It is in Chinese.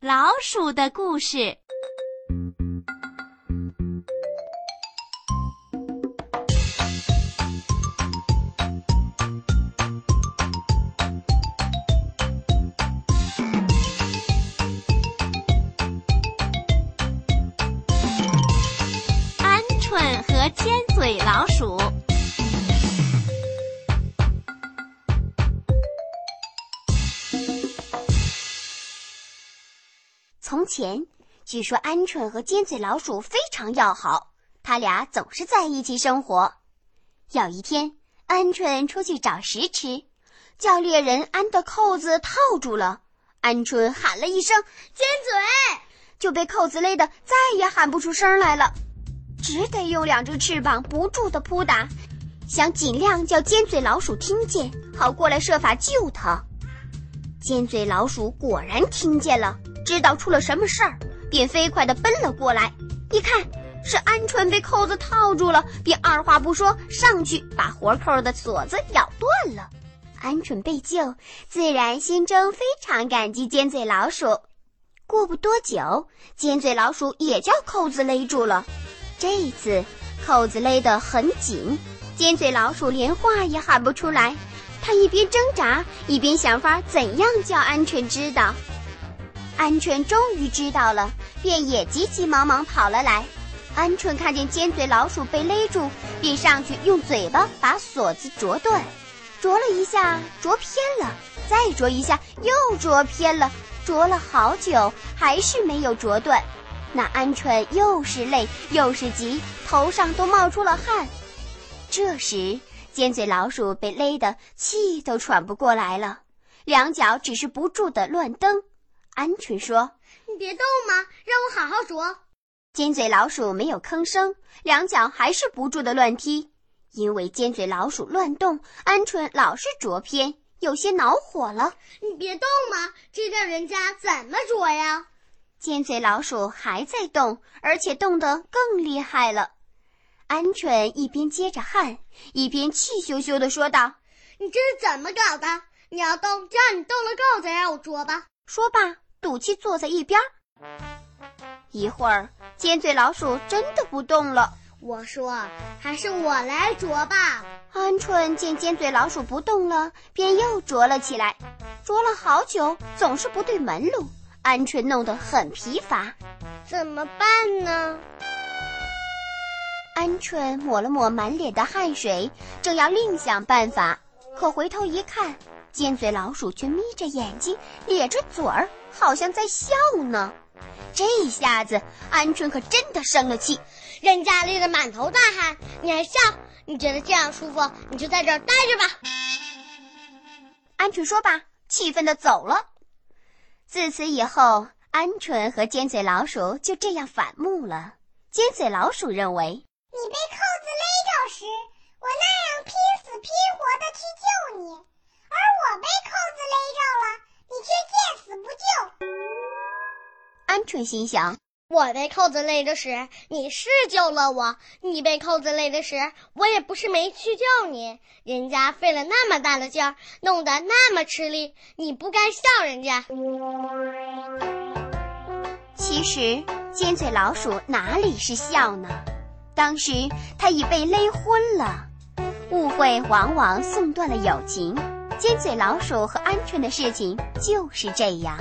老鼠的故事。从前，据说鹌鹑和尖嘴老鼠非常要好，他俩总是在一起生活。有一天，鹌鹑出去找食吃，叫猎人安的扣子套住了。鹌鹑喊了一声“尖嘴”，就被扣子勒得再也喊不出声来了，只得用两只翅膀不住地扑打，想尽量叫尖嘴老鼠听见，好过来设法救他。尖嘴老鼠果然听见了。知道出了什么事儿，便飞快地奔了过来。一看是鹌鹑被扣子套住了，便二话不说上去把活扣的锁子咬断了。鹌鹑被救，自然心中非常感激尖嘴老鼠。过不多久，尖嘴老鼠也叫扣子勒住了。这一次扣子勒得很紧，尖嘴老鼠连话也喊不出来。他一边挣扎，一边想法怎样叫鹌鹑知道。鹌鹑终于知道了，便也急急忙忙跑了来。鹌鹑看见尖嘴老鼠被勒住，便上去用嘴巴把锁子啄断，啄了一下，啄偏了，再啄一下，又啄偏了，啄了好久，还是没有啄断。那鹌鹑又是累又是急，头上都冒出了汗。这时，尖嘴老鼠被勒得气都喘不过来了，两脚只是不住地乱蹬。鹌鹑说：“你别动嘛，让我好好啄。”尖嘴老鼠没有吭声，两脚还是不住的乱踢。因为尖嘴老鼠乱动，鹌鹑老是啄偏，有些恼火了。“你别动嘛，这让人家怎么啄呀？”尖嘴老鼠还在动，而且动得更厉害了。鹌鹑一边接着汗，一边气羞羞地说道：“你这是怎么搞的？你要动，就让你动了够再让我啄吧。”说罢。赌气坐在一边一会儿，尖嘴老鼠真的不动了。我说：“还是我来啄吧。”鹌鹑见尖嘴老鼠不动了，便又啄了起来。啄了好久，总是不对门路。鹌鹑弄得很疲乏，怎么办呢？鹌鹑抹了抹满脸的汗水，正要另想办法，可回头一看。尖嘴老鼠却眯着眼睛，咧着嘴儿，好像在笑呢。这下子，鹌鹑可真的生了气，人家累得满头大汗，你还笑？你觉得这样舒服，你就在这儿待着吧。鹌鹑说罢，气愤的走了。自此以后，鹌鹑和尖嘴老鼠就这样反目了。尖嘴老鼠认为，你被扣子勒着时，我那样拼死拼活的去救你。鹌鹑心想：我被扣子勒着时，你是救了我；你被扣子勒着时，我也不是没去救你。人家费了那么大的劲儿，弄得那么吃力，你不该笑人家。其实，尖嘴老鼠哪里是笑呢？当时他已被勒昏了。误会往往送断了友情。尖嘴老鼠和鹌鹑的事情就是这样。